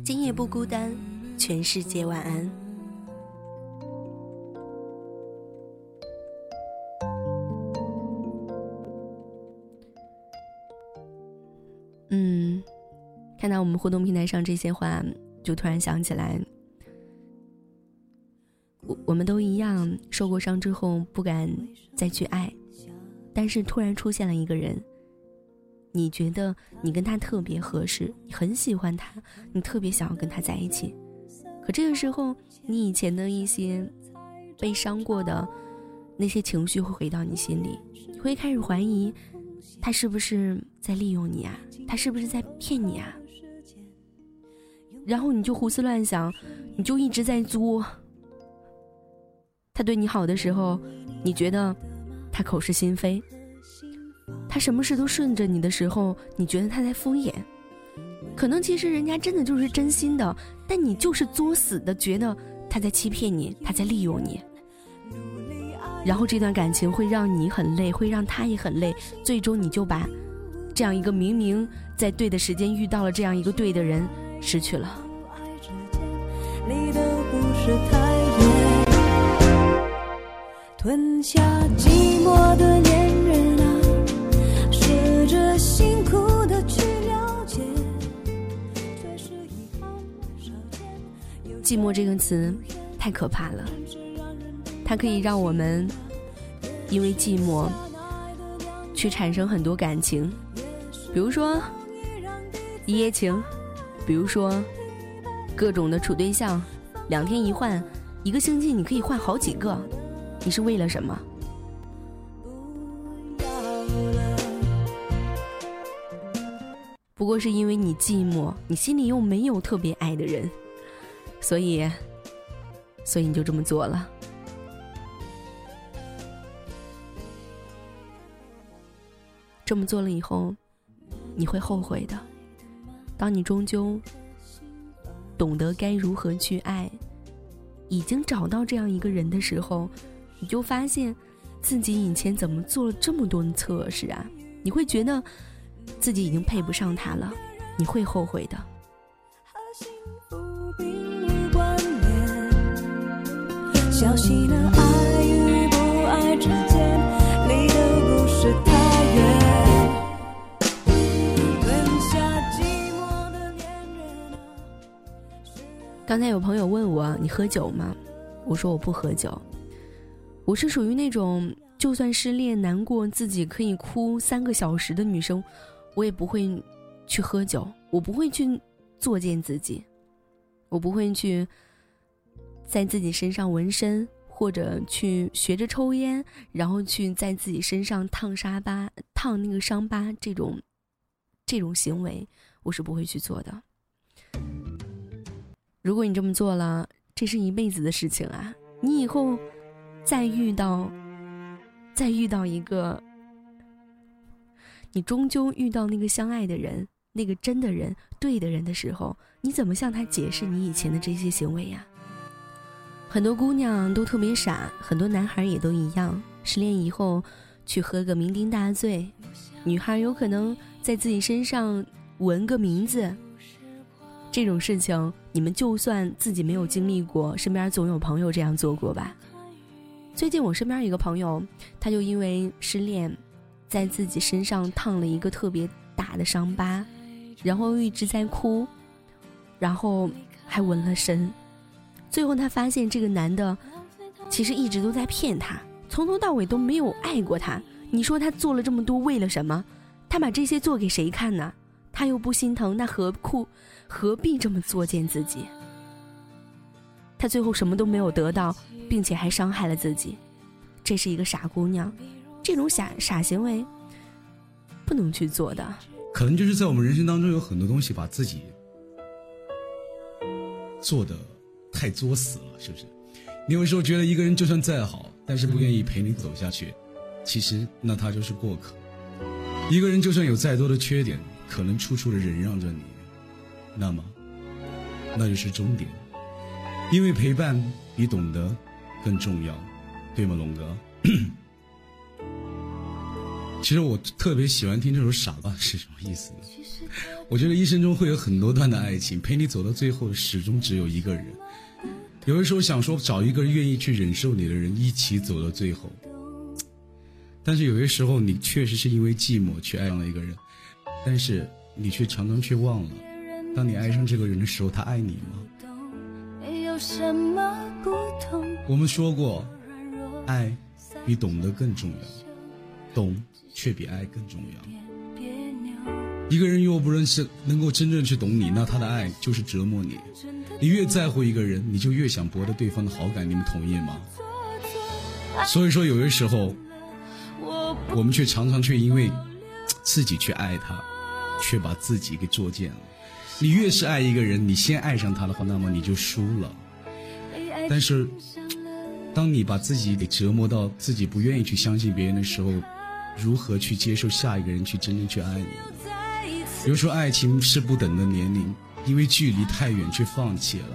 今夜不孤单，全世界晚安。嗯，看到我们互动平台上这些话，就突然想起来，我我们都一样，受过伤之后不敢再去爱，但是突然出现了一个人。你觉得你跟他特别合适，你很喜欢他，你特别想要跟他在一起，可这个时候，你以前的一些被伤过的那些情绪会回到你心里，你会开始怀疑，他是不是在利用你啊？他是不是在骗你啊？然后你就胡思乱想，你就一直在作。他对你好的时候，你觉得他口是心非。他什么事都顺着你的时候，你觉得他在敷衍，可能其实人家真的就是真心的，但你就是作死的觉得他在欺骗你，他在利用你。然后这段感情会让你很累，会让他也很累，最终你就把这样一个明明在对的时间遇到了这样一个对的人失去了。吞下寂寞的寂寞这个词太可怕了，它可以让我们因为寂寞去产生很多感情，比如说一夜情，比如说各种的处对象，两天一换，一个星期你可以换好几个，你是为了什么？不过是因为你寂寞，你心里又没有特别爱的人。所以，所以你就这么做了。这么做了以后，你会后悔的。当你终究懂得该如何去爱，已经找到这样一个人的时候，你就发现自己以前怎么做了这么多的测试啊？你会觉得自己已经配不上他了，你会后悔的。小心的爱与不爱之间，离得不是太远。刚才有朋友问我：“你喝酒吗？”我说：“我不喝酒。”我是属于那种就算失恋难过，自己可以哭三个小时的女生，我也不会去喝酒。我不会去作践自己，我不会去。在自己身上纹身，或者去学着抽烟，然后去在自己身上烫伤疤、烫那个伤疤，这种，这种行为我是不会去做的。如果你这么做了，这是一辈子的事情啊！你以后再遇到，再遇到一个，你终究遇到那个相爱的人、那个真的人、对的人的时候，你怎么向他解释你以前的这些行为呀？很多姑娘都特别傻，很多男孩也都一样。失恋以后，去喝个酩酊大醉，女孩有可能在自己身上纹个名字。这种事情，你们就算自己没有经历过，身边总有朋友这样做过吧。最近我身边一个朋友，他就因为失恋，在自己身上烫了一个特别大的伤疤，然后一直在哭，然后还纹了身。最后，他发现这个男的其实一直都在骗他，从头到尾都没有爱过他。你说他做了这么多为了什么？他把这些做给谁看呢？他又不心疼，那何苦何必这么作践自己？他最后什么都没有得到，并且还伤害了自己。这是一个傻姑娘，这种傻傻行为不能去做的。可能就是在我们人生当中有很多东西把自己做的。太作死了，是不是？你有时候觉得一个人就算再好，但是不愿意陪你走下去，其实那他就是过客。一个人就算有再多的缺点，可能处处的忍让着你，那么那就是终点。因为陪伴比懂得更重要，对吗，龙哥？其实我特别喜欢听这首《傻瓜》是什么意思呢？我觉得一生中会有很多段的爱情，陪你走到最后的始终只有一个人。有的时候想说找一个愿意去忍受你的人，一起走到最后。但是有些时候你确实是因为寂寞去爱上了一个人，但是你却常常却忘了，当你爱上这个人的时候，他爱你吗？我们说过，爱比懂得更重要，懂。却比爱更重要。一个人若不认识，能够真正去懂你，那他的爱就是折磨你。你越在乎一个人，你就越想博得对方的好感。你们同意吗？所以说，有些时候，我们却常常却因为自己去爱他，却把自己给作践了。你越是爱一个人，你先爱上他的话，那么你就输了。但是，当你把自己给折磨到自己不愿意去相信别人的时候，如何去接受下一个人去真正去爱你呢？比如说，爱情是不等的年龄，因为距离太远却放弃了。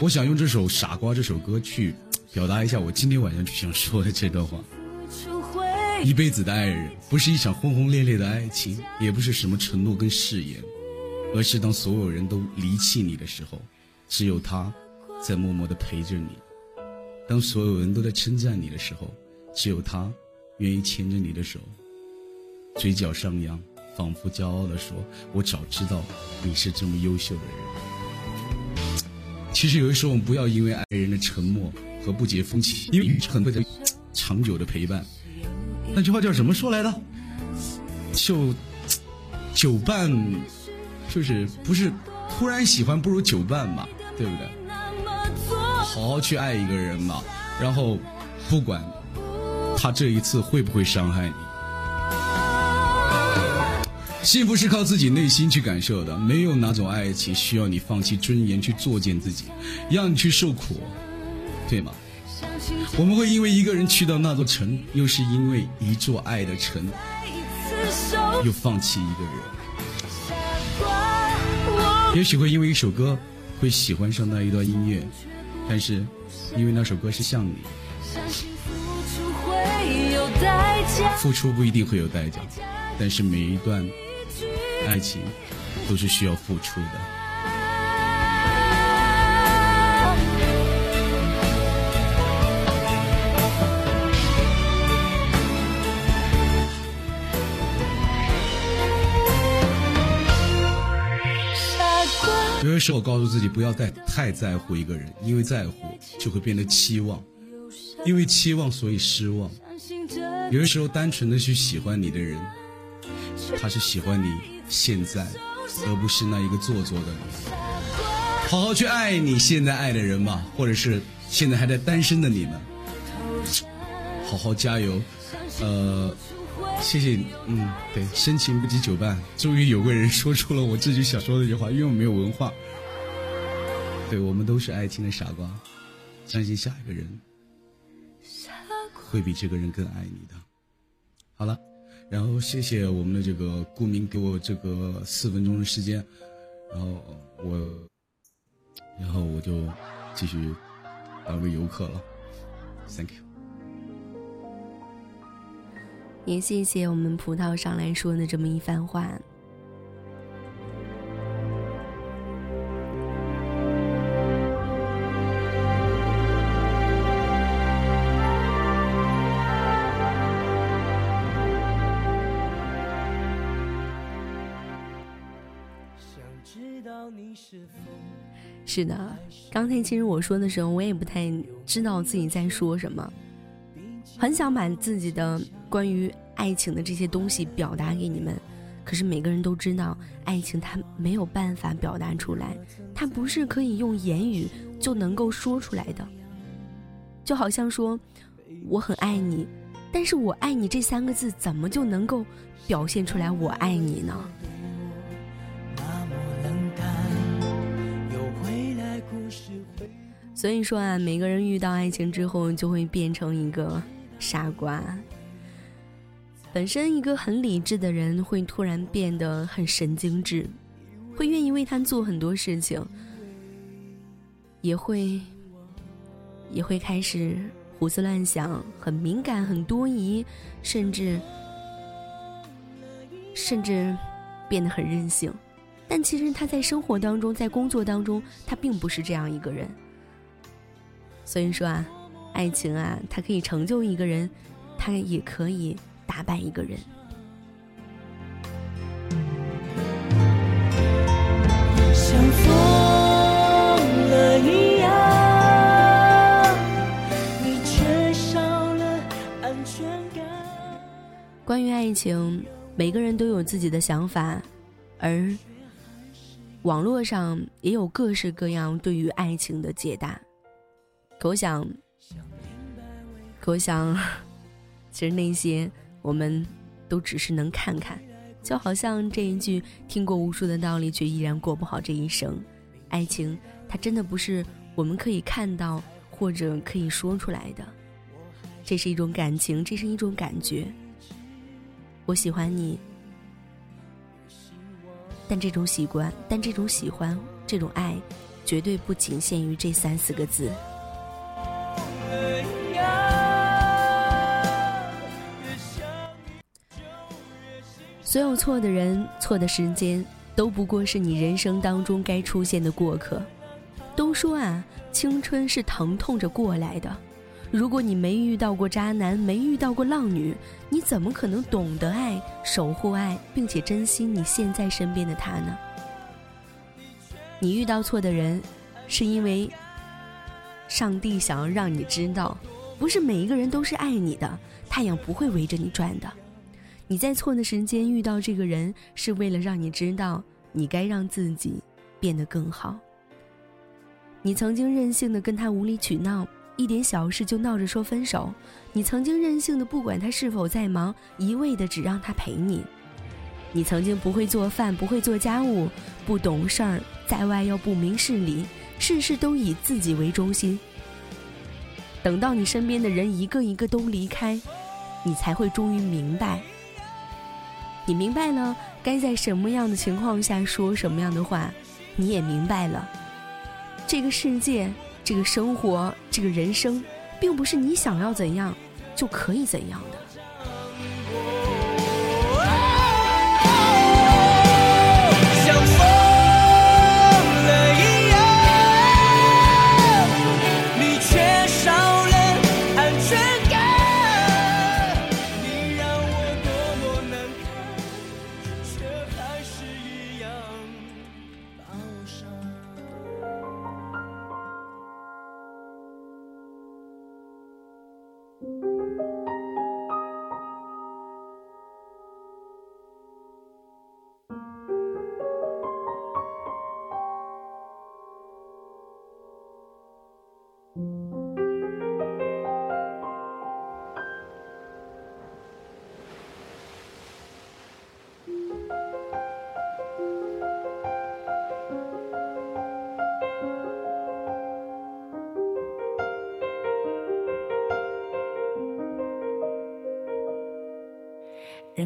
我想用这首《傻瓜》这首歌去表达一下我今天晚上就想说的这段话：一辈子的爱人，不是一场轰轰烈烈的爱情，也不是什么承诺跟誓言，而是当所有人都离弃你的时候，只有他在默默的陪着你；当所有人都在称赞你的时候。只有他，愿意牵着你的手，嘴角上扬，仿佛骄傲地说：“我早知道你是这么优秀的人。”其实有的时候，我们不要因为爱人的沉默和不解风情，因为很多的长久的陪伴。那句话叫什么说来的？就久伴，就是不是突然喜欢不如久伴嘛，对不对？好好去爱一个人嘛，然后不管。他这一次会不会伤害你？幸福是靠自己内心去感受的，没有哪种爱情需要你放弃尊严去作践自己，让你去受苦，对吗？我们会因为一个人去到那座城，又是因为一座爱的城，又放弃一个人。也许会因为一首歌，会喜欢上那一段音乐，但是因为那首歌是像你。付出不一定会有代价，但是每一段爱情都是需要付出的。有的时候，我告诉自己不要太太在乎一个人，因为在乎就会变得期望，因为期望所以失望。有的时候，单纯的去喜欢你的人，他是喜欢你现在，而不是那一个做作的你。好好去爱你现在爱的人吧，或者是现在还在单身的你们，好好加油。呃，谢谢你。嗯，对，深情不及久伴。终于有个人说出了我自己想说的这句话，因为我没有文化。对我们都是爱情的傻瓜，相信下一个人。会比这个人更爱你的。好了，然后谢谢我们的这个顾明给我这个四分钟的时间，然后我，然后我就继续当个游客了。Thank you。也谢谢我们葡萄上来说的这么一番话。是的，刚才其实我说的时候，我也不太知道自己在说什么，很想把自己的关于爱情的这些东西表达给你们，可是每个人都知道，爱情它没有办法表达出来，它不是可以用言语就能够说出来的，就好像说我很爱你，但是我爱你这三个字怎么就能够表现出来我爱你呢？所以说啊，每个人遇到爱情之后，就会变成一个傻瓜。本身一个很理智的人，会突然变得很神经质，会愿意为他做很多事情，也会，也会开始胡思乱想，很敏感，很多疑，甚至甚至变得很任性。但其实他在生活当中，在工作当中，他并不是这样一个人。所以说啊，爱情啊，它可以成就一个人，它也可以打败一个人。像疯了一样，你缺少了安全感关于爱情，每个人都有自己的想法，而网络上也有各式各样对于爱情的解答。可我想，可我想，其实那些我们都只是能看看，就好像这一句听过无数的道理，却依然过不好这一生。爱情，它真的不是我们可以看到或者可以说出来的，这是一种感情，这是一种感觉。我喜欢你，但这种喜欢，但这种喜欢，这种爱，绝对不仅限于这三四个字。所有错的人、错的时间，都不过是你人生当中该出现的过客。都说啊，青春是疼痛着过来的。如果你没遇到过渣男，没遇到过浪女，你怎么可能懂得爱、守护爱，并且珍惜你现在身边的他呢？你遇到错的人，是因为上帝想要让你知道，不是每一个人都是爱你的，太阳不会围着你转的。你在错的时间遇到这个人，是为了让你知道，你该让自己变得更好。你曾经任性的跟他无理取闹。一点小事就闹着说分手，你曾经任性的不管他是否在忙，一味的只让他陪你。你曾经不会做饭，不会做家务，不懂事儿，在外又不明事理，事事都以自己为中心。等到你身边的人一个一个都离开，你才会终于明白。你明白了该在什么样的情况下说什么样的话，你也明白了，这个世界。这个生活，这个人生，并不是你想要怎样就可以怎样的。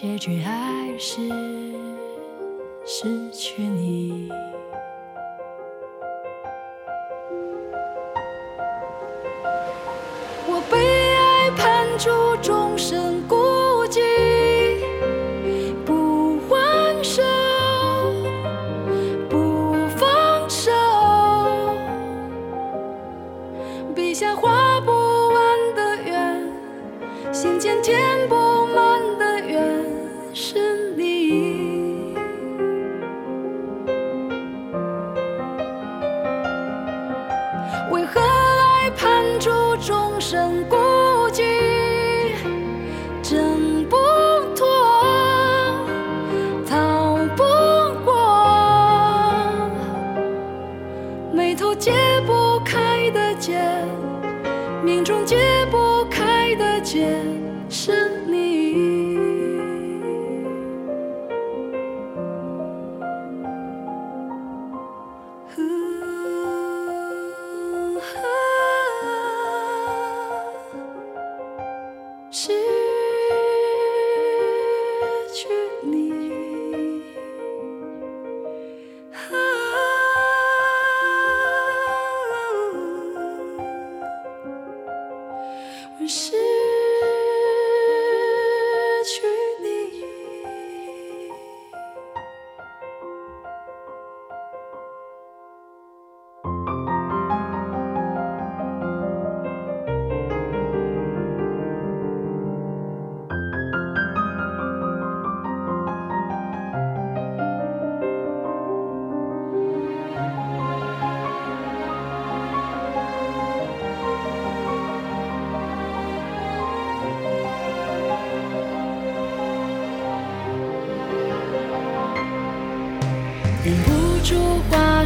结局还是失去你。我被爱判处终身眉头解不开的结，命中解不开的劫。只是。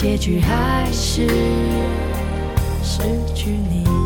结局还是失去你。